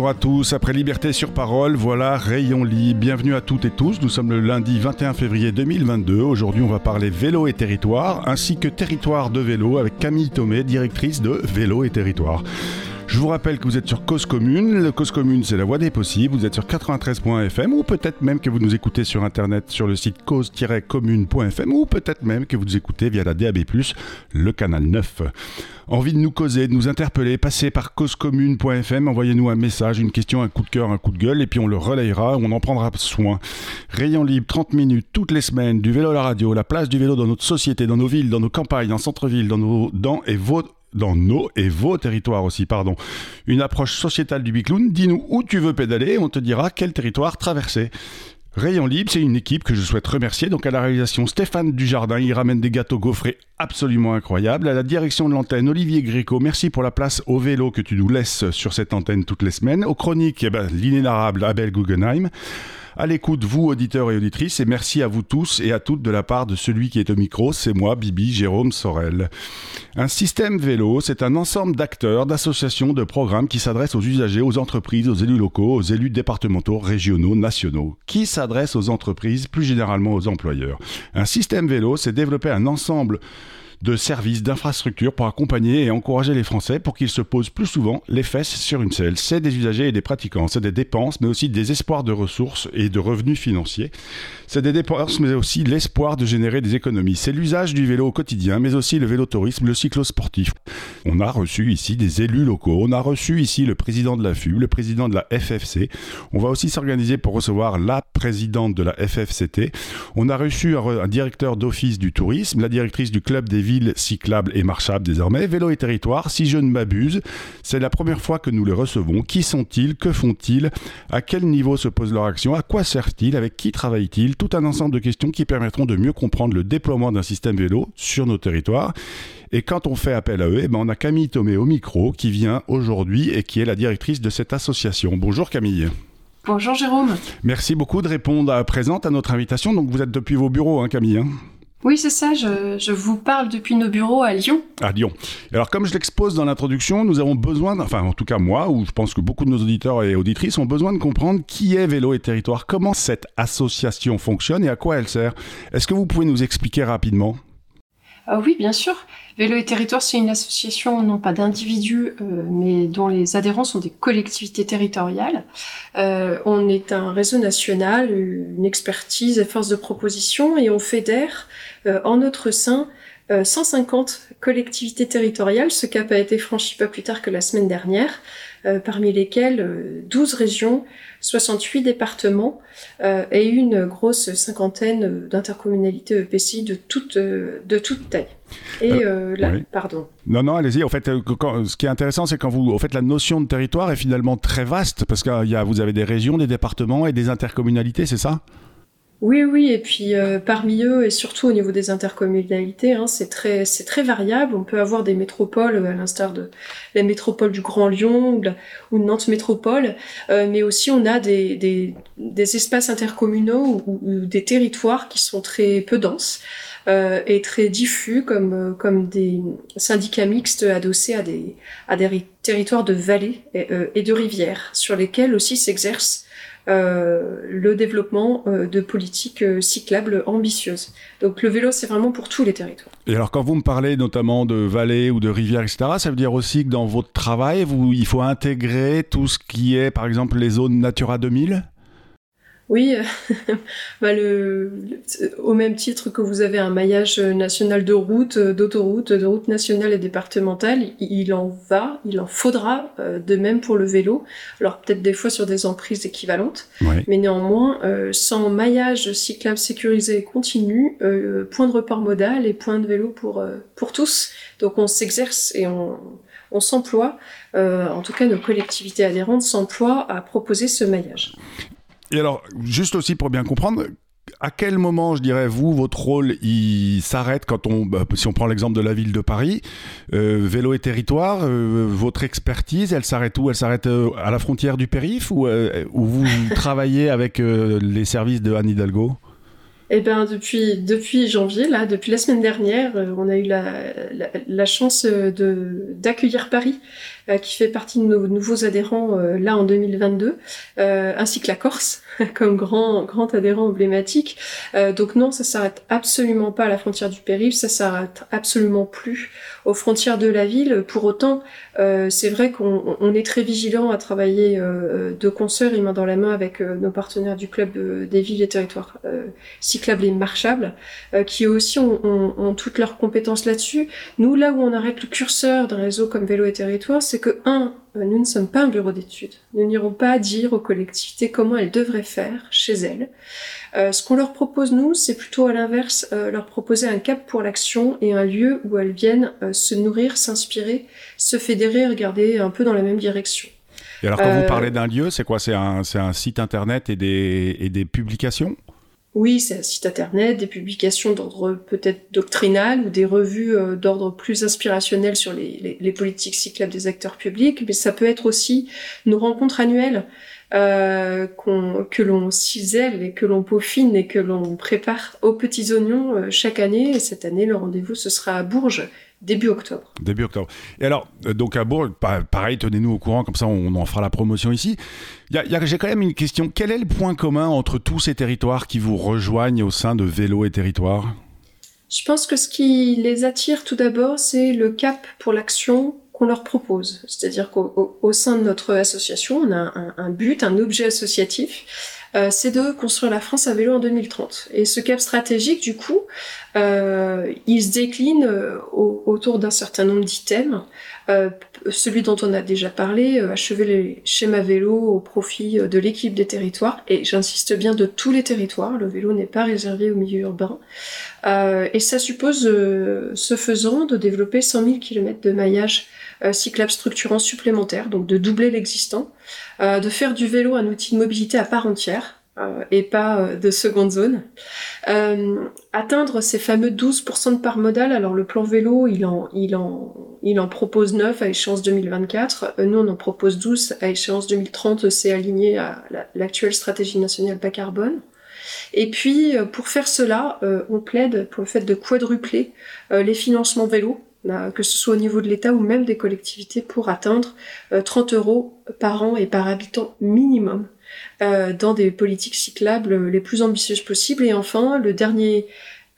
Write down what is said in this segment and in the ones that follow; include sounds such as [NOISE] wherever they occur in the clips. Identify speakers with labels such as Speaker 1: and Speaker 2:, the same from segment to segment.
Speaker 1: Bonjour à tous, après Liberté sur parole, voilà Rayon Libre. Bienvenue à toutes et tous, nous sommes le lundi 21 février 2022. Aujourd'hui on va parler vélo et territoire, ainsi que territoire de vélo avec Camille Thomé, directrice de Vélo et territoire. Je vous rappelle que vous êtes sur Cause Commune. Le Cause Commune, c'est la voie des possibles. Vous êtes sur 93.fm ou peut-être même que vous nous écoutez sur Internet sur le site cause-commune.fm ou peut-être même que vous nous écoutez via la DAB+, le canal 9. Envie de nous causer, de nous interpeller, passez par causecommune.fm, envoyez-nous un message, une question, un coup de cœur, un coup de gueule, et puis on le relayera, on en prendra soin. Rayon libre, 30 minutes, toutes les semaines, du vélo à la radio, la place du vélo dans notre société, dans nos villes, dans nos campagnes, en centre-ville, dans nos... dans et vos dans nos et vos territoires aussi, pardon. Une approche sociétale du bicloun, dis-nous où tu veux pédaler et on te dira quel territoire traverser. Rayon Libre, c'est une équipe que je souhaite remercier. Donc à la réalisation Stéphane Dujardin, il ramène des gâteaux gaufrés absolument incroyables. À la direction de l'antenne Olivier Gréco, merci pour la place au vélo que tu nous laisses sur cette antenne toutes les semaines. Aux chroniques, eh ben, l'inénarrable Abel Guggenheim à l'écoute, vous, auditeurs et auditrices, et merci à vous tous et à toutes de la part de celui qui est au micro, c'est moi, Bibi Jérôme Sorel. Un système vélo, c'est un ensemble d'acteurs, d'associations, de programmes qui s'adressent aux usagers, aux entreprises, aux élus locaux, aux élus départementaux, régionaux, nationaux, qui s'adressent aux entreprises, plus généralement aux employeurs? Un système vélo, c'est développer un ensemble de services, d'infrastructures pour accompagner et encourager les Français pour qu'ils se posent plus souvent les fesses sur une selle. C'est des usagers et des pratiquants, c'est des dépenses, mais aussi des espoirs de ressources et de revenus financiers. C'est des dépenses, mais aussi l'espoir de générer des économies. C'est l'usage du vélo au quotidien, mais aussi le vélotourisme, le cyclosportif. On a reçu ici des élus locaux, on a reçu ici le président de la FUB, le président de la FFC. On va aussi s'organiser pour recevoir la présidente de la FFCT. On a reçu un, directeur d'office du tourisme, la directrice du club des villes cyclables et marchables désormais, Vélo et Territoire. Si je ne m'abuse, c'est la première fois que nous les recevons. Qui sont-ils? Que font-ils? À quel niveau se pose leur action? À quoi servent-ils? Avec qui travaillent-ils? Tout un ensemble de questions qui permettront de mieux comprendre le déploiement d'un système vélo sur nos territoires. Et quand on fait appel à eux, eh ben on a Camille Thomé au micro qui vient aujourd'hui et qui est la directrice de cette association. Bonjour Camille.
Speaker 2: Bonjour Jérôme.
Speaker 1: Merci beaucoup de répondre à présente à notre invitation. Donc vous êtes depuis vos bureaux, hein, Camille hein?
Speaker 2: Oui, c'est ça, je, vous parle depuis nos bureaux à Lyon.
Speaker 1: À Lyon. Alors, comme je l'expose dans l'introduction, nous avons besoin, enfin, en tout cas moi, ou je pense que beaucoup de nos auditeurs et auditrices ont besoin de comprendre qui est Vélo et Territoire, comment cette association fonctionne et à quoi elle sert. Est-ce que vous pouvez nous expliquer rapidement?
Speaker 2: Ah oui, bien sûr. Vélo et Territoire, c'est une association non pas d'individus, euh, mais dont les adhérents sont des collectivités territoriales. Euh, on est un réseau national, une expertise et force de proposition, et on fédère euh, en notre sein 150 collectivités territoriales, ce cap a été franchi pas plus tard que la semaine dernière, parmi lesquelles 12 régions, 68 départements et une grosse cinquantaine d'intercommunalités EPCI de toute, de toute taille. Et euh, là, pardon.
Speaker 1: Non, non, allez-y. En fait, euh, ce qui est intéressant, c'est quand vous, en fait, la notion de territoire est finalement très vaste parce que y a, vous avez des régions, des départements et des intercommunalités, c'est ça?
Speaker 2: Oui, oui, et puis euh, parmi eux, et surtout au niveau des intercommunalités, hein, c'est très, très variable. On peut avoir des métropoles, à l'instar de la métropole du Grand Lyon ou, de Nantes Métropole, mais aussi on a des, espaces intercommunaux ou, des territoires qui sont très peu denses euh, est très diffus comme, euh, des syndicats mixtes adossés à des, territoires de vallées et, euh, et de rivières sur lesquels aussi s'exerce euh, le développement euh, de politiques cyclables ambitieuses. Donc le vélo, c'est vraiment pour tous les territoires.
Speaker 1: Et alors quand vous me parlez notamment de vallées ou de rivières, etc., ça veut dire aussi que dans votre travail, il faut intégrer tout ce qui est, par exemple, les zones Natura 2000
Speaker 2: oui, [LAUGHS] bah le, au même titre que vous avez un maillage national de routes, d'autoroutes, de routes nationales et départementales, il en va, il en faudra euh, de même pour le vélo. Alors peut-être des fois sur des emprises équivalentes, mais néanmoins, euh, sans maillage cyclable sécurisé et continu, euh, point de report modal et point de vélo pour, pour tous. Donc on s'exerce et on, on s'emploie, en tout cas nos collectivités adhérentes s'emploient à proposer ce maillage.
Speaker 1: Et alors, juste aussi pour bien comprendre, à quel moment, je dirais, vous, votre rôle, il s'arrête quand on, bah, si on prend l'exemple de la ville de Paris, euh, vélo et territoire, euh, votre expertise, elle s'arrête où? Elle s'arrête euh, à la frontière du périph' ou, ou vous [LAUGHS] travaillez avec les services de Anne Hidalgo?
Speaker 2: Eh bien, depuis, depuis janvier, là, depuis la semaine dernière, on a eu la, chance d'accueillir Paris qui fait partie de nos nouveaux adhérents là en 2022, ainsi que la Corse [LAUGHS] comme grand adhérent emblématique. donc non, ça s'arrête absolument pas à la frontière du périph', ça s'arrête absolument plus aux frontières de la ville. Pour autant, c'est vrai qu'on est très vigilant à travailler de concert et main dans la main avec nos partenaires du club des villes et territoires cyclables et marchables, qui aussi ont, toutes leurs compétences là-dessus. Nous, là où on arrête le curseur d'un réseau comme Vélo et Territoire, c'est que, un, euh, nous ne sommes pas un bureau d'études. Nous n'irons pas dire aux collectivités comment elles devraient faire chez elles. Euh, ce qu'on leur propose, nous, c'est plutôt à l'inverse, euh, leur proposer un cap pour l'action et un lieu où elles viennent se nourrir, s'inspirer, se fédérer, regarder un peu dans la même direction.
Speaker 1: Et alors, quand vous parlez d'un lieu, c'est quoi? C'est un, un, site internet et des, et des publications?
Speaker 2: Oui, c'est un site internet, des publications d'ordre peut-être doctrinal ou des revues euh, d'ordre plus inspirationnel sur les, les, politiques cyclables des acteurs publics, mais ça peut être aussi nos rencontres annuelles euh, que l'on cisèle et que l'on peaufine et que l'on prépare aux petits oignons euh, chaque année. Et cette année, le rendez-vous, ce sera à Bourges, début octobre.
Speaker 1: Début octobre. Et alors, euh, donc à Bourg, pareil, tenez-nous au courant, comme ça on en fera la promotion ici. J'ai quand même une question. Quel est le point commun entre tous ces territoires qui vous rejoignent au sein de Vélo et Territoire
Speaker 2: Je pense que ce qui les attire tout d'abord, c'est le cap pour l'action qu'on leur propose. C'est-à-dire qu'au sein de notre association, on a un, but, un objet associatif euh, c'est de construire la France à vélo en 2030. Et ce cap stratégique, du coup, euh, il se décline euh, autour d'un certain nombre d'items. Celui dont on a déjà parlé, achever les schémas vélo au profit de l'équipe des territoires, et j'insiste bien de tous les territoires, le vélo n'est pas réservé au milieu urbain. et ça suppose, ce faisant, de développer 100 000 km de maillage cyclable structurant supplémentaire, donc de doubler l'existant, de faire du vélo un outil de mobilité à part entière, euh, et pas euh, de seconde zone. Euh, atteindre ces fameux 12% de part modale, alors le plan vélo, il en, il en, il en propose 9 à échéance 2024, nous on en propose 12 à échéance 2030, c'est aligné à l'actuelle stratégie nationale bas carbone. Et puis, pour faire cela, on plaide pour le fait de quadrupler les financements vélo, que ce soit au niveau de l'État ou même des collectivités, pour atteindre 30 euros par an et par habitant minimum euh, dans des politiques cyclables les plus ambitieuses possibles. Et enfin, le dernier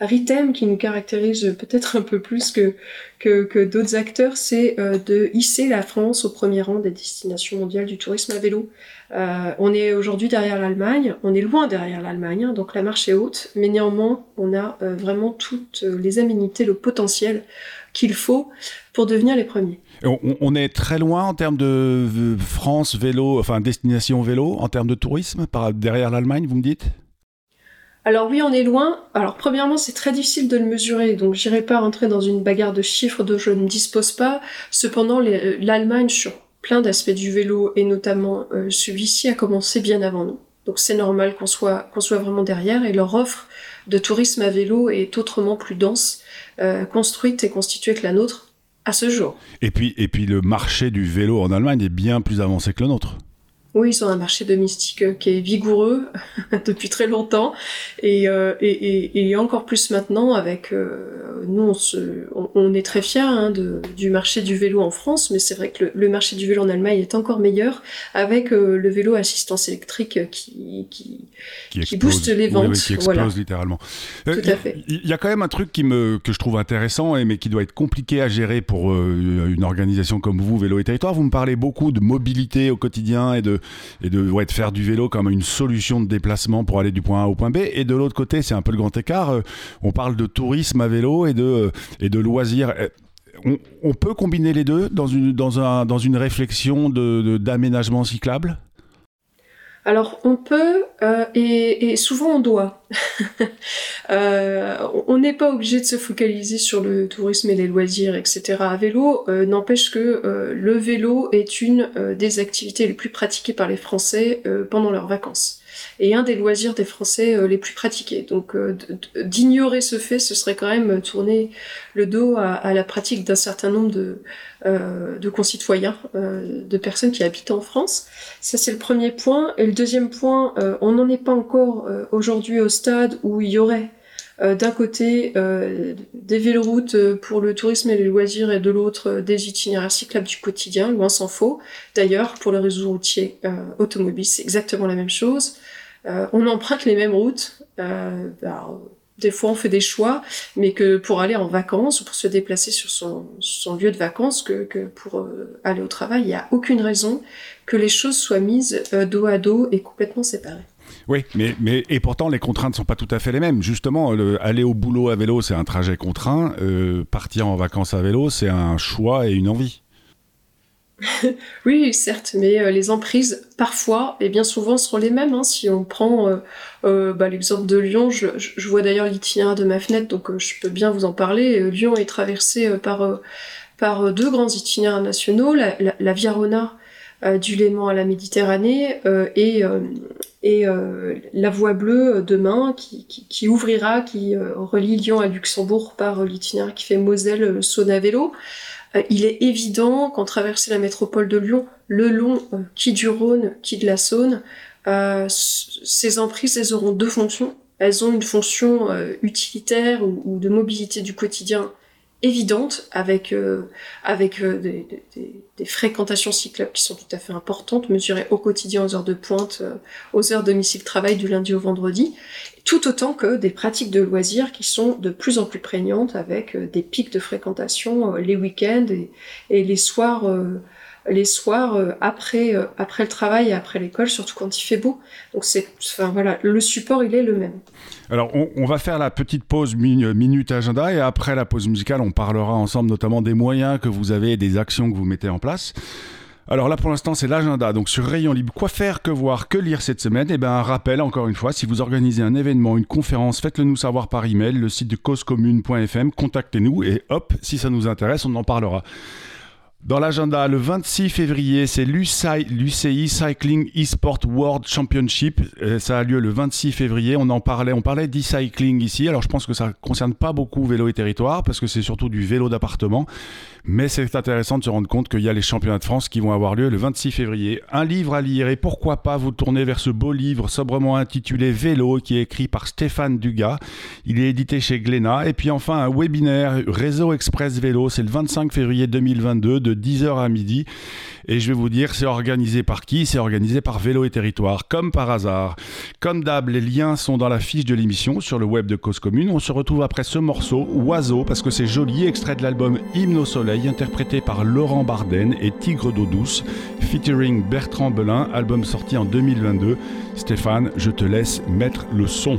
Speaker 2: item qui nous caractérise peut-être un peu plus que, d'autres acteurs, c'est euh, de hisser la France au premier rang des destinations mondiales du tourisme à vélo. Euh, on est aujourd'hui derrière l'Allemagne, on est loin derrière l'Allemagne, hein, donc la marche est haute, mais néanmoins, on a vraiment toutes les aménités, le potentiel qu'il faut pour devenir les premiers.
Speaker 1: On, est très loin en termes de France vélo, enfin destination vélo, en termes de tourisme, par, derrière l'Allemagne, vous me dites?
Speaker 2: Alors oui, on est loin. Alors premièrement, c'est très difficile de le mesurer, donc j'irai pas rentrer dans une bagarre de chiffres dont je ne dispose pas. Cependant, l'Allemagne sur plein d'aspects du vélo et notamment euh, celui-ci a commencé bien avant nous. Donc c'est normal qu'on soit qu'on soit vraiment derrière et leur offre de tourisme à vélo est autrement plus dense, euh, construite et constituée que la nôtre à ce jour.
Speaker 1: Et puis, et puis le marché du vélo en Allemagne est bien plus avancé que le nôtre.
Speaker 2: Oui, ils ont un marché domestique euh, qui est vigoureux [LAUGHS] depuis très longtemps et, euh, et, et, encore plus maintenant avec euh, nous on, se, on, est très fiers hein, de, du marché du vélo en France, mais c'est vrai que le, marché du vélo en Allemagne est encore meilleur avec le vélo assistance électrique qui qui, qui, booste les ventes,
Speaker 1: qui explose littéralement.
Speaker 2: Tout à fait.
Speaker 1: Il y a quand même un truc qui me que je trouve intéressant et mais qui doit être compliqué à gérer pour une organisation comme vous, Vélo et Territoire. Vous me parlez beaucoup de mobilité au quotidien et de et de, de faire du vélo comme une solution de déplacement pour aller du point A au point B. Et de l'autre côté, c'est un peu le grand écart. Euh, on parle de tourisme à vélo et de, euh, et de loisirs. On, on, peut combiner les deux dans une, dans un, dans une réflexion d'aménagement de, cyclable?
Speaker 2: Alors on peut euh, et, souvent on doit. [LAUGHS] euh, on n'est pas obligé de se focaliser sur le tourisme et les loisirs, etc. à vélo. Euh, n'empêche que le vélo est une des activités les plus pratiquées par les Français pendant leurs vacances et un des loisirs des Français euh, les plus pratiqués. Donc euh, d'ignorer ce fait, ce serait quand même tourner le dos à, la pratique d'un certain nombre de, euh, de concitoyens, de personnes qui habitent en France. Ça c'est le premier point. Et le deuxième point, on n'en est pas encore aujourd'hui au stade où il y aurait d'un côté des véloroutes pour le tourisme et les loisirs et de l'autre des itinéraires cyclables du quotidien, loin s'en faut. D'ailleurs, pour le réseau routier automobile, c'est exactement la même chose. on emprunte les mêmes routes. Bah, des fois on fait des choix, mais que pour aller en vacances ou pour se déplacer sur son, son lieu de vacances, que, que pour euh, aller au travail, il n'y a aucune raison que les choses soient mises euh, dos à dos et complètement séparées.
Speaker 1: Oui, mais, mais et pourtant les contraintes ne sont pas tout à fait les mêmes. Justement, aller au boulot à vélo, c'est un trajet contraint. Euh, partir en vacances à vélo, c'est un choix et une envie. [LAUGHS]
Speaker 2: oui, certes, mais euh, les emprises, parfois, et bien souvent, seront les mêmes. Hein. Si on prend euh, bah, l'exemple de Lyon, je, vois d'ailleurs l'itinéraire de ma fenêtre, donc je peux bien vous en parler. Lyon est traversé par, par deux grands itinéraires nationaux, la, la, Via Rona du Léman à la Méditerranée et, et la Voie Bleue demain qui, ouvrira, qui relie Lyon à Luxembourg par l'itinéraire qui fait Moselle-Saône-à-Vélo. Euh, il est évident qu'en traversant la métropole de Lyon, le long euh, qui du Rhône, qui de la Saône, euh, ces emprises, elles auront deux fonctions. Elles ont une fonction utilitaire ou, de mobilité du quotidien évidente, avec, avec des, fréquentations cyclables qui sont tout à fait importantes, mesurées au quotidien aux heures de pointe, aux heures domicile-travail du lundi au vendredi, tout autant que des pratiques de loisirs qui sont de plus en plus prégnantes avec euh, des pics de fréquentation euh, les week-ends et, les soirs, euh, les soirs après, après le travail et après l'école, surtout quand il fait beau. Donc c'est, enfin voilà, le support il est le même.
Speaker 1: Alors on, va faire la petite pause minute agenda et après la pause musicale, on parlera ensemble notamment des moyens que vous avez et des actions que vous mettez en place. Alors là, pour l'instant, c'est l'agenda. Donc sur Rayon Libre, quoi faire, que voir, que lire cette semaine? Eh bien, un rappel, encore une fois, si vous organisez un événement, une conférence, faites-le nous savoir par email, le site de causecommune.fm, contactez-nous et hop, si ça nous intéresse, on en parlera. Dans l'agenda, le 26 février, c'est l'UCI Cycling eSport World Championship. Euh, ça a lieu le 26 février. On en parlait, on parlait d'e-cycling ici. Alors je pense que ça ne concerne pas beaucoup vélo et territoire parce que c'est surtout du vélo d'appartement. Mais c'est intéressant de se rendre compte qu'il y a les championnats de France qui vont avoir lieu le 26 février. Un livre à lire et pourquoi pas vous tourner vers ce beau livre sobrement intitulé Vélo qui est écrit par Stéphane Dugas. Il est édité chez Glénat. Et puis enfin un webinaire Réseau Express Vélo. C'est le 25 février 2022 de 10h à midi. Et je vais vous dire, c'est organisé par qui? C'est organisé par Vélo et Territoire, comme par hasard. Comme d'hab, les liens sont dans la fiche de l'émission sur le web de Cause Commune. On se retrouve après ce morceau, Oiseau, parce que c'est joli, extrait de l'album Hymne au Soleil, interprété par Laurent Barden et Tigre d'eau douce, featuring Bertrand Belin, album sorti en 2022. Stéphane, je te laisse mettre le son.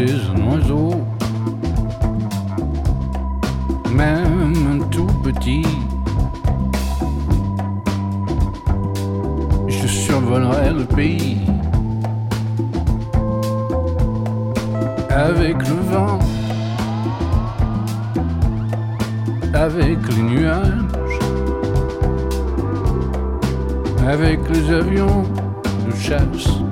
Speaker 1: un oiseau, même un tout petit.
Speaker 3: Je survolerai le pays avec le vent, avec les nuages, avec les avions de chasse.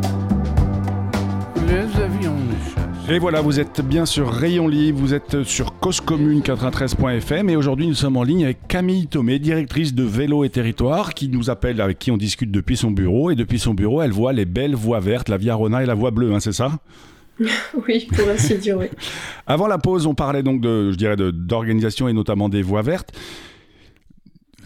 Speaker 1: Et voilà, vous êtes bien sur Rayon Libre, vous êtes sur Cause Commune 93.fm et aujourd'hui nous sommes en ligne avec Camille Thomé, directrice de Vélo et Territoire, qui nous appelle, avec qui on discute depuis son bureau. Et depuis son bureau, elle voit les belles voies vertes, la Via Rona et la voie bleue, hein, c'est ça? [LAUGHS]
Speaker 2: Oui, pour ainsi dire, oui.
Speaker 1: Avant la pause, on parlait donc de, je dirais, d'organisation et notamment des voies vertes.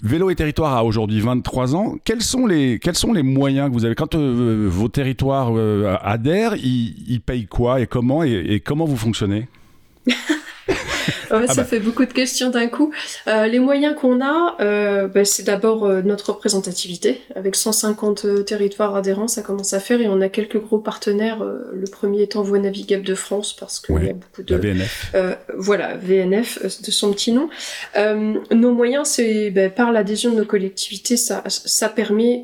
Speaker 1: Vélo et Territoire a aujourd'hui 23 ans. Quels sont les, moyens que vous avez? Quand euh, vos territoires euh, adhèrent, ils, payent quoi et comment et comment vous fonctionnez? [LAUGHS]
Speaker 2: ouais, ça bah. fait beaucoup de questions d'un coup. Euh, les moyens qu'on a, euh, bah, c'est d'abord euh, notre représentativité. Avec 150 euh, territoires adhérents, ça commence à faire et on a quelques gros partenaires. Euh, le premier étant Voie Navigable de France parce qu'il y a beaucoup de...
Speaker 1: La VNF.
Speaker 2: voilà, VNF de son petit nom. nos moyens, c'est bah, par l'adhésion de nos collectivités, ça, ça permet,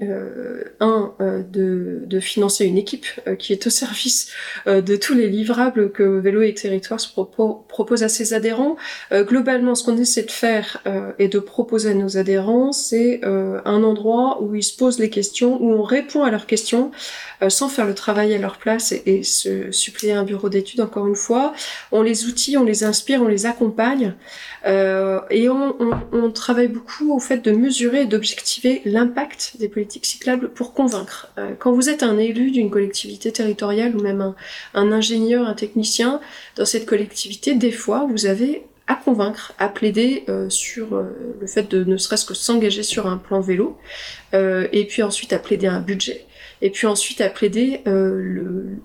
Speaker 2: un, de, de, financer une équipe qui est au service de tous les livrables que Vélo et Territoire se propose à ses adhérents. Euh, globalement, ce qu'on essaie de faire euh, et de proposer à nos adhérents, c'est euh, un endroit où ils se posent les questions, où on répond à leurs questions sans faire le travail à leur place et, se suppléer un bureau d'études. Encore une fois, on les outille, on les inspire, on les accompagne et on, travaille beaucoup au fait de mesurer et d'objectiver l'impact des politiques cyclables pour convaincre. quand vous êtes un élu d'une collectivité territoriale ou même un ingénieur, un technicien dans cette collectivité, des fois vous avez à convaincre, à plaider euh, sur euh, le fait de ne serait-ce que s'engager sur un plan vélo, euh, et puis ensuite à plaider un budget, et puis ensuite à plaider le,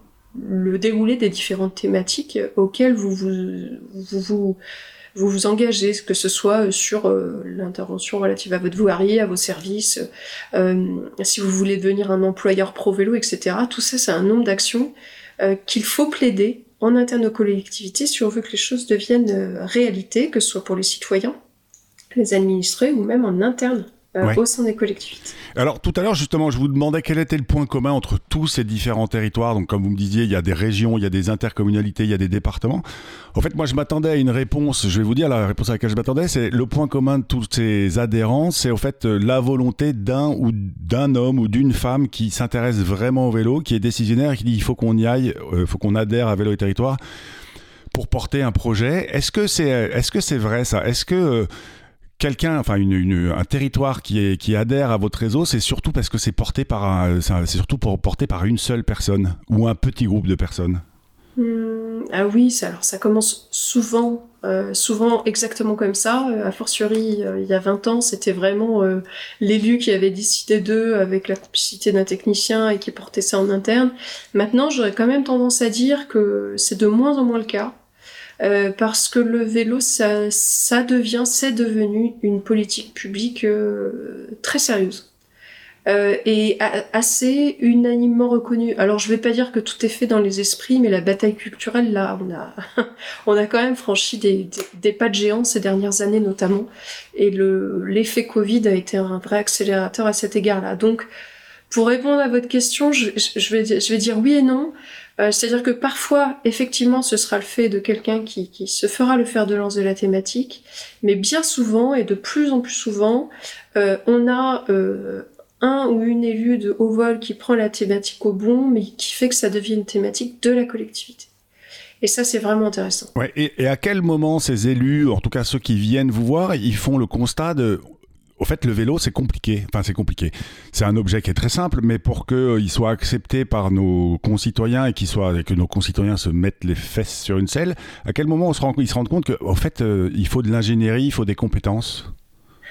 Speaker 2: déroulé des différentes thématiques auxquelles vous vous, vous, vous, vous, vous engagez, que ce soit sur l'intervention relative à votre voirie, à vos services, si vous voulez devenir un employeur pro-vélo, etc. Tout ça, c'est un nombre d'actions qu'il faut plaider en interne aux collectivités si on veut que les choses deviennent euh, réalité, que ce soit pour les citoyens, les administrés ou même en interne euh, au sein des collectivités.
Speaker 1: Alors tout à l'heure justement, je vous demandais quel était le point commun entre tous ces différents territoires. Donc comme vous me disiez, il y a des régions, il y a des intercommunalités, il y a des départements. En fait, moi je m'attendais à une réponse. Je vais vous dire la réponse à laquelle je m'attendais, c'est le point commun de tous ces adhérents, c'est au fait euh, la volonté d'un ou d'un homme ou d'une femme qui s'intéresse vraiment au vélo, qui est décisionnaire et qui dit il faut qu'on y aille, il euh, faut qu'on adhère à Vélo et Territoire pour porter un projet. Est-ce que c'est est-ce que c'est vrai ça? Est-ce que quelqu'un, enfin une, un territoire qui, adhère à votre réseau, c'est surtout parce que c'est porté par c'est surtout porté par une seule personne ou un petit groupe de personnes.
Speaker 2: Hmm, ah oui, ça, alors ça commence souvent, euh, souvent exactement comme ça. Euh, a fortiori, euh, il y a 20 ans, c'était vraiment l'élu qui avait décidé d'eux avec la complicité d'un technicien et qui portait ça en interne. Maintenant, j'aurais quand même tendance à dire que c'est de moins en moins le cas. Euh, parce que le vélo, ça, ça devient, c'est devenu une politique publique euh, très sérieuse. Euh, et assez unanimement reconnue. Alors je vais pas dire que tout est fait dans les esprits, mais la bataille culturelle là, on a, [LAUGHS] on a quand même franchi des, des, pas de géants ces dernières années notamment, et le l'effet Covid a été un vrai accélérateur à cet égard-là. Donc pour répondre à votre question, je, je, vais, je vais dire oui et non. Euh, c'est-à-dire que parfois, effectivement, ce sera le fait de quelqu'un qui, se fera le fer de lance de la thématique, mais bien souvent, et de plus en plus souvent, euh, on a euh, un ou une élue de haut vol qui prend la thématique au bon, mais qui fait que ça devient une thématique de la collectivité. Et ça, c'est vraiment intéressant.
Speaker 1: Et, et, à quel moment ces élus, en tout cas ceux qui viennent vous voir, ils font le constat de au fait, le vélo, c'est compliqué. Enfin, c'est compliqué. C'est un objet qui est très simple, mais pour qu'il euh, soit accepté par nos concitoyens et, soit, que nos concitoyens se mettent les fesses sur une selle, à quel moment on se rend, ils se rendent compte qu'en fait, euh, il faut de l'ingénierie, il faut des compétences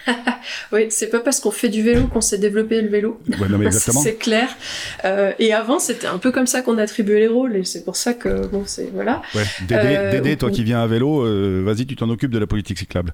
Speaker 1: [LAUGHS]
Speaker 2: oui, c'est pas parce qu'on fait du vélo qu'on sait développer le vélo.
Speaker 1: Ouais, [LAUGHS]
Speaker 2: c'est clair. Euh, et avant, c'était un peu comme ça qu'on attribuait les rôles, et c'est pour ça que bon, c'est voilà.
Speaker 1: Ouais. Dédé, toi qui viens à vélo, vas-y, tu t'en occupes de la politique cyclable.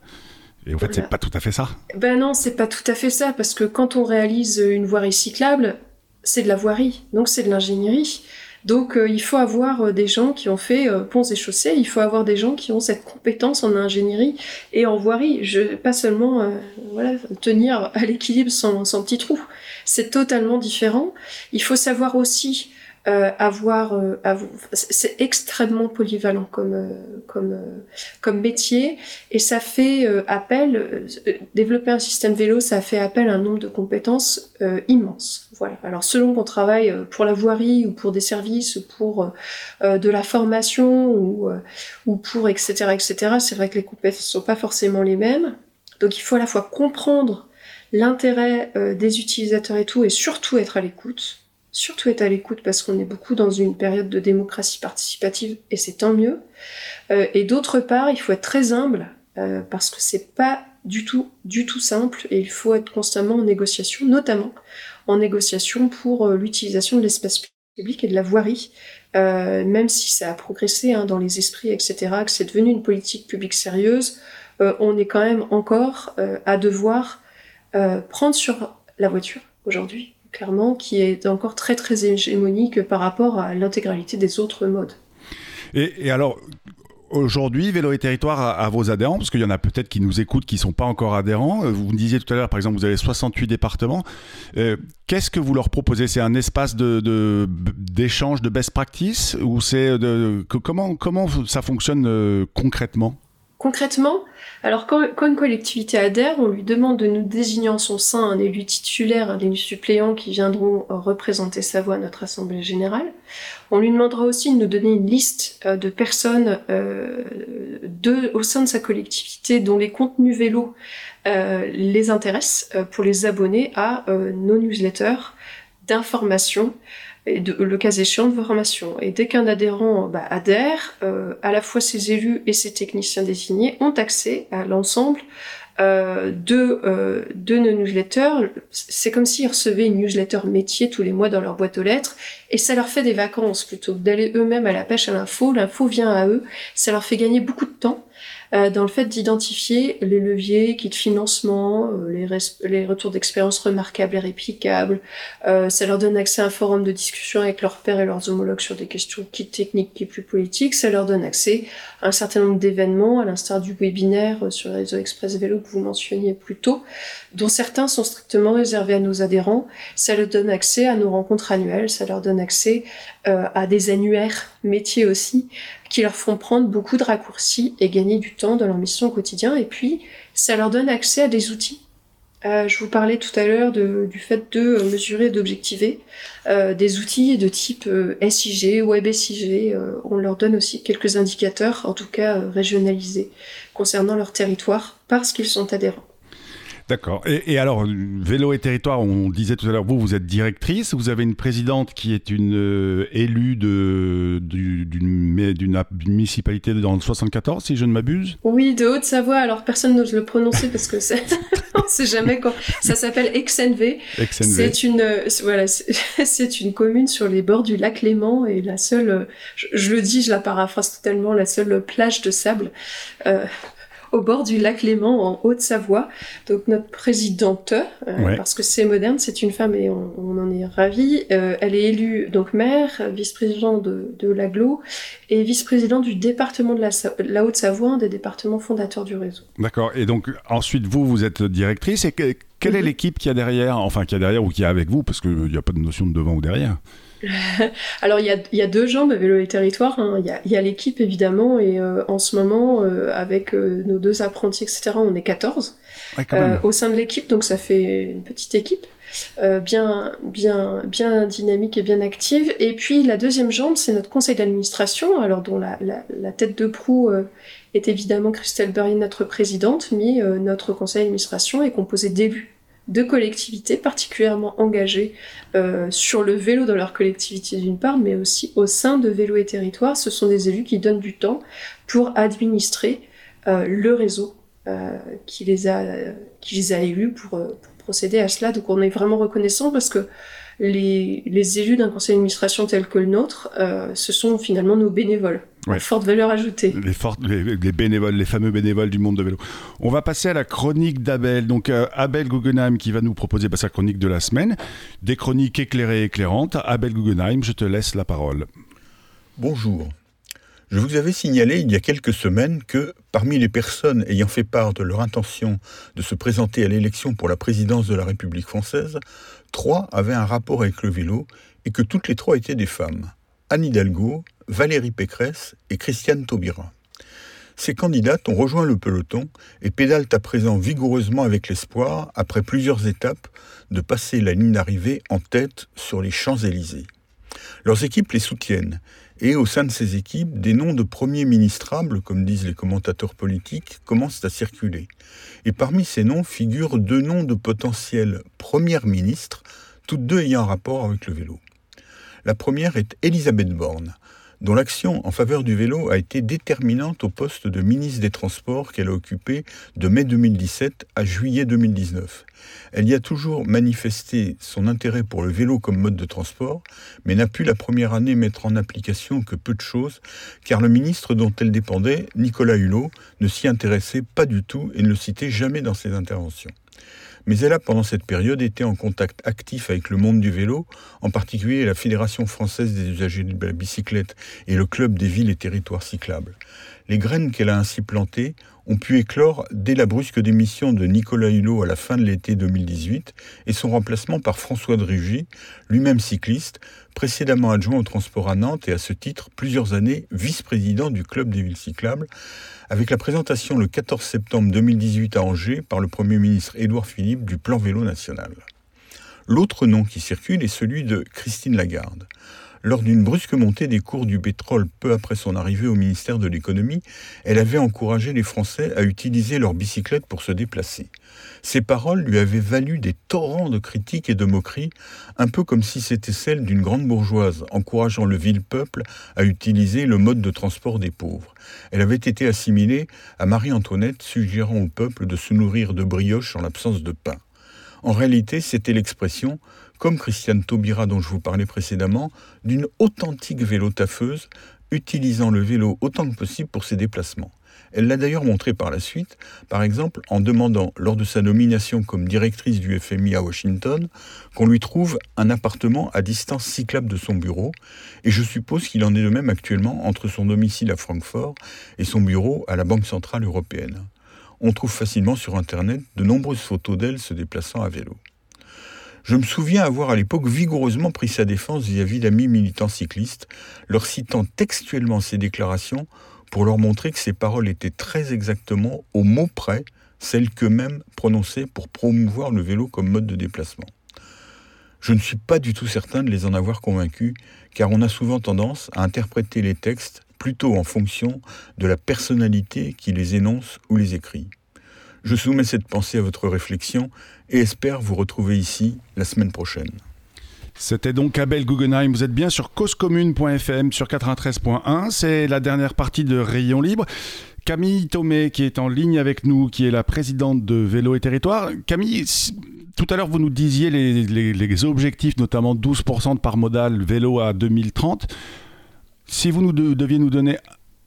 Speaker 1: Et en fait, c'est pas tout à fait ça.
Speaker 2: Ben non, c'est pas tout à fait ça, parce que quand on réalise une voirie cyclable, c'est de la voirie, donc c'est de l'ingénierie. Donc euh, il faut avoir euh, des gens qui ont fait euh, ponts et chaussées, il faut avoir des gens qui ont cette compétence en ingénierie et en voirie. Je, pas seulement voilà, tenir à l'équilibre sans, sans petit trou. C'est totalement différent. Il faut savoir aussi euh, avoir, euh, c'est extrêmement polyvalent comme euh, comme euh, comme métier. Et ça fait appel développer un système vélo ça fait appel à un nombre de compétences immense. Voilà. Alors selon qu'on travaille pour la voirie ou pour des services ou pour de la formation ou ou pour etc etc c'est vrai que les compétences sont pas forcément les mêmes. Donc il faut à la fois comprendre l'intérêt des utilisateurs et tout et surtout être à l'écoute surtout être à l'écoute parce qu'on est beaucoup dans une période de démocratie participative et c'est tant mieux. Euh, et d'autre part, il faut être très humble euh, parce que c'est pas du tout, simple et il faut être constamment en négociation, notamment en négociation pour euh, l'utilisation de l'espace public et de la voirie, même si ça a progressé hein, dans les esprits, etc., que c'est devenu une politique publique sérieuse, on est quand même encore à devoir prendre sur la voiture aujourd'hui clairement, qui est encore très très hégémonique par rapport à l'intégralité des autres modes.
Speaker 1: Et, alors, Aujourd'hui, Vélo et Territoire a, vos adhérents, parce qu'il y en a peut-être qui nous écoutent qui ne sont pas encore adhérents. Vous me disiez tout à l'heure, par exemple, vous avez 68 départements. Euh, qu'est-ce que vous leur proposez? C'est un espace d'échange de, de, best practice? Ou c'est comment, comment ça fonctionne euh, concrètement?
Speaker 2: Concrètement, alors quand, une collectivité adhère, on lui demande de nous désigner en son sein un élu titulaire, un élu suppléant qui viendront euh, représenter sa voix à notre Assemblée générale. On lui demandera aussi de nous donner une liste euh, de personnes euh, au sein de sa collectivité dont les contenus vélos les intéressent pour les abonner à nos newsletters d'information et de, le cas échéant de formation. Et dès qu'un adhérent bah, adhère, euh, à la fois ses élus et ses techniciens désignés ont accès à l'ensemble euh, de, euh, de nos newsletters. C'est comme s'ils recevaient une newsletter métier tous les mois dans leur boîte aux lettres, et ça leur fait des vacances plutôt que d'aller eux-mêmes à la pêche à l'info. L'info vient à eux, ça leur fait gagner beaucoup de temps. Euh, dans le fait d'identifier les leviers, kits de financement, euh, les, les, retours d'expérience remarquables et réplicables. Euh, ça leur donne accès à un forum de discussion avec leurs pairs et leurs homologues sur des questions qui techniques, qui plus politiques. Ça leur donne accès à un certain nombre d'événements, à l'instar du webinaire sur le réseau Express Vélo que vous mentionniez plus tôt, dont certains sont strictement réservés à nos adhérents. Ça leur donne accès à nos rencontres annuelles, ça leur donne accès à des annuaires métiers aussi, qui leur font prendre beaucoup de raccourcis et gagner du temps dans leur mission au quotidien. Et puis, ça leur donne accès à des outils. Euh, je vous parlais tout à l'heure du fait de euh, mesurer, d'objectiver euh, des outils de type SIG, WebSIG. on leur donne aussi quelques indicateurs, en tout cas régionalisés, concernant leur territoire, parce qu'ils sont adhérents.
Speaker 1: D'accord. Et, alors, Vélo et Territoire, on disait tout à l'heure, vous, vous êtes directrice, vous avez une présidente qui est une euh, élue d'une municipalité dans le 74, si je ne m'abuse
Speaker 2: Oui, de Haute-Savoie. Alors, personne n'ose le prononcer parce que c'est... [LAUGHS] on ne sait jamais quoi. Ça s'appelle Exenve. C'est une, voilà, c'est une commune sur les bords du lac Léman et la seule, je, le dis, je la paraphrase totalement, la seule plage de sable. Au bord du lac Léman en Haute-Savoie. Donc notre présidente, euh, parce que c'est moderne, c'est une femme et on, en est ravi. Euh, elle est élue donc maire, vice-président de, de l'aglo et vice-président du département de la, Haute-Savoie, un des départements fondateurs du réseau.
Speaker 1: D'accord. Et donc ensuite vous, vous êtes directrice et quelle est mhm. l'équipe qui a derrière, enfin qui a derrière ou qui a avec vous, parce qu'il n'y a pas de notion de devant ou derrière? [LAUGHS]
Speaker 2: Alors il y a, y a, deux jambes à vélo et territoire. Hein. Il y a, l'équipe évidemment et euh, en ce moment euh, avec euh, nos deux apprentis etc. On est 14 au sein de l'équipe donc ça fait une petite équipe. bien, bien, bien dynamique et bien active. Et puis la deuxième jambe, c'est notre conseil d'administration, alors dont la, la, tête de proue est évidemment Christelle Burry, notre présidente, mais notre conseil d'administration est composé d'élus de collectivités particulièrement engagées euh, sur le vélo dans leur collectivité d'une part, mais aussi au sein de Vélo et Territoire. Ce sont des élus qui donnent du temps pour administrer euh, le réseau euh, qui, les a, qui les a élus pour, pour, procéder à cela. Donc on est vraiment reconnaissant parce que les, les élus d'un conseil d'administration tel que le nôtre, ce sont finalement nos bénévoles. Forte valeur ajoutée.
Speaker 1: Les, fortes, les, bénévoles, les fameux bénévoles du monde de vélo. On va passer à la chronique d'Abel. Donc euh, Abel Guggenheim qui va nous proposer bah, sa chronique de la semaine. Des chroniques éclairées et éclairantes. Abel Guggenheim, je te laisse la parole.
Speaker 4: Bonjour. Je vous avais signalé il y a quelques semaines que, parmi les personnes ayant fait part de leur intention de se présenter à l'élection pour la présidence de la République française, trois avaient un rapport avec le vélo et que toutes les trois étaient des femmes. Anne Hidalgo, Valérie Pécresse et Christiane Taubira. Ces candidates ont rejoint le peloton et pédalent à présent vigoureusement avec l'espoir, après plusieurs étapes, de passer la ligne d'arrivée en tête sur les Champs-Élysées. Leurs équipes les soutiennent, et au sein de ces équipes, des noms de premiers ministrables, comme disent les commentateurs politiques, commencent à circuler. Et parmi ces noms figurent deux noms de potentiels premières ministres, toutes deux ayant rapport avec le vélo. La première est Elisabeth Borne, dont l'action en faveur du vélo a été déterminante au poste de ministre des Transports qu'elle a occupé de mai 2017 à juillet 2019. Elle y a toujours manifesté son intérêt pour le vélo comme mode de transport, mais n'a pu la première année mettre en application que peu de choses, car le ministre dont elle dépendait, Nicolas Hulot, ne s'y intéressait pas du tout et ne le citait jamais dans ses interventions mais elle a pendant cette période été en contact actif avec le monde du vélo, en particulier la Fédération française des usagers de la bicyclette et le Club des villes et territoires cyclables. Les graines qu'elle a ainsi plantées ont pu éclore dès la brusque démission de Nicolas Hulot à la fin de l'été 2018 et son remplacement par François Drugy, lui-même cycliste, précédemment adjoint au transport à Nantes et à ce titre plusieurs années vice-président du Club des villes cyclables, avec la présentation le 14 septembre 2018 à Angers par le Premier ministre Édouard Philippe du plan vélo national. L'autre nom qui circule est celui de Christine Lagarde. Lors d'une brusque montée des cours du pétrole peu après son arrivée au ministère de l'économie, elle avait encouragé les Français à utiliser leurs bicyclettes pour se déplacer. Ces paroles lui avaient valu des torrents de critiques et de moqueries, un peu comme si c'était celle d'une grande bourgeoise encourageant le vil peuple à utiliser le mode de transport des pauvres. Elle avait été assimilée à Marie-Antoinette suggérant au peuple de se nourrir de brioches en l'absence de pain. En réalité, c'était l'expression comme Christiane Taubira dont je vous parlais précédemment, d'une authentique vélo taffeuse, utilisant le vélo autant que possible pour ses déplacements. Elle l'a d'ailleurs montré par la suite, par exemple en demandant, lors de sa nomination comme directrice du FMI à Washington, qu'on lui trouve un appartement à distance cyclable de son bureau, et je suppose qu'il en est de même actuellement entre son domicile à Francfort et son bureau à la Banque Centrale Européenne. On trouve facilement sur Internet de nombreuses photos d'elle se déplaçant à vélo. Je me souviens avoir à l'époque vigoureusement pris sa défense vis-à-vis d'amis militants cyclistes, leur citant textuellement ses déclarations pour leur montrer que ces paroles étaient très exactement, au mot près, celles qu'eux-mêmes prononçaient pour promouvoir le vélo comme mode de déplacement. Je ne suis pas du tout certain de les en avoir convaincus, car on a souvent tendance à interpréter les textes plutôt en fonction de la personnalité qui les énonce ou les écrit. Je soumets cette pensée à votre réflexion et espère vous retrouver ici la semaine prochaine.
Speaker 1: C'était donc Abel Guggenheim. Vous êtes bien sur causecommune.fm sur 93.1. C'est la dernière partie de Rayon Libre. Camille Thomé qui est en ligne avec nous, qui est la présidente de Vélo et Territoire. Camille, tout à l'heure vous nous disiez les, objectifs, notamment 12% de part modale vélo à 2030. Si vous nous deviez nous donner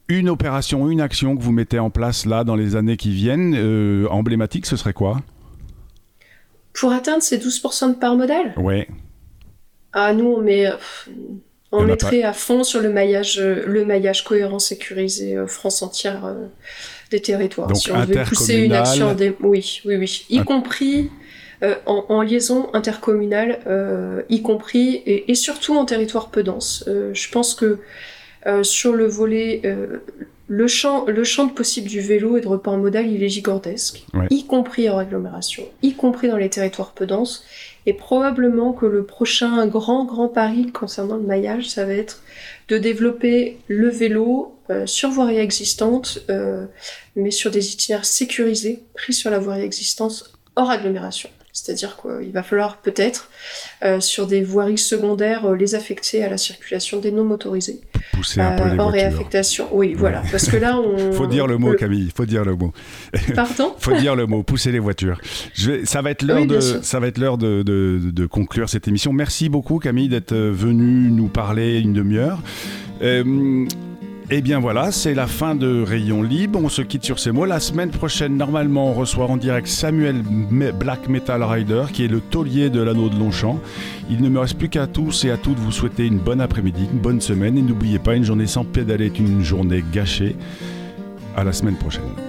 Speaker 1: une opération, une action que vous mettez en place là dans les années qui viennent, euh, emblématique, ce serait quoi?
Speaker 2: Pour atteindre ces 12% de part modale
Speaker 1: Oui.
Speaker 2: Ah, nous, on met. On mettrait à fond sur le maillage, euh, le maillage cohérent, sécurisé, euh, France entière des territoires.
Speaker 1: Donc si on veut pousser une action,
Speaker 2: oui, oui, oui, y compris en, liaison intercommunale, y compris et, et, surtout en territoire peu dense. je pense que euh, sur le volet, euh, le, champ, le champ de possible du vélo et de report modal, il est gigantesque, y compris en agglomération, y compris dans les territoires peu denses. Et probablement que le prochain grand, grand pari concernant le maillage, ça va être de développer le vélo euh, sur voirie existante, mais sur des itinéraires sécurisés, pris sur la voirie existante hors agglomération. C'est-à-dire qu'il va falloir peut-être, euh, sur des voiries secondaires, euh, les affecter à la circulation des non motorisés.
Speaker 1: Pousser un peu euh, les
Speaker 2: en réaffectation, oui, voilà. Parce que là, on... [LAUGHS]
Speaker 1: faut dire le mot, Camille, faut dire le mot.
Speaker 2: Pardon [LAUGHS]
Speaker 1: Faut dire le mot, pousser les voitures. Je Ça va être l'heure de, ça va être l'heure de, de, conclure cette émission. Merci beaucoup, Camille, d'être venue nous parler une demi-heure. Et eh bien voilà, c'est la fin de Rayon Libre. On se quitte sur ces mots. La semaine prochaine, normalement, on reçoit en direct Samuel Black Metal Rider, qui est le taulier de l'anneau de Longchamp. Il ne me reste plus qu'à tous et à toutes vous souhaiter une bonne après-midi, une bonne semaine. Et n'oubliez pas, une journée sans pédaler est une journée gâchée. À la semaine prochaine.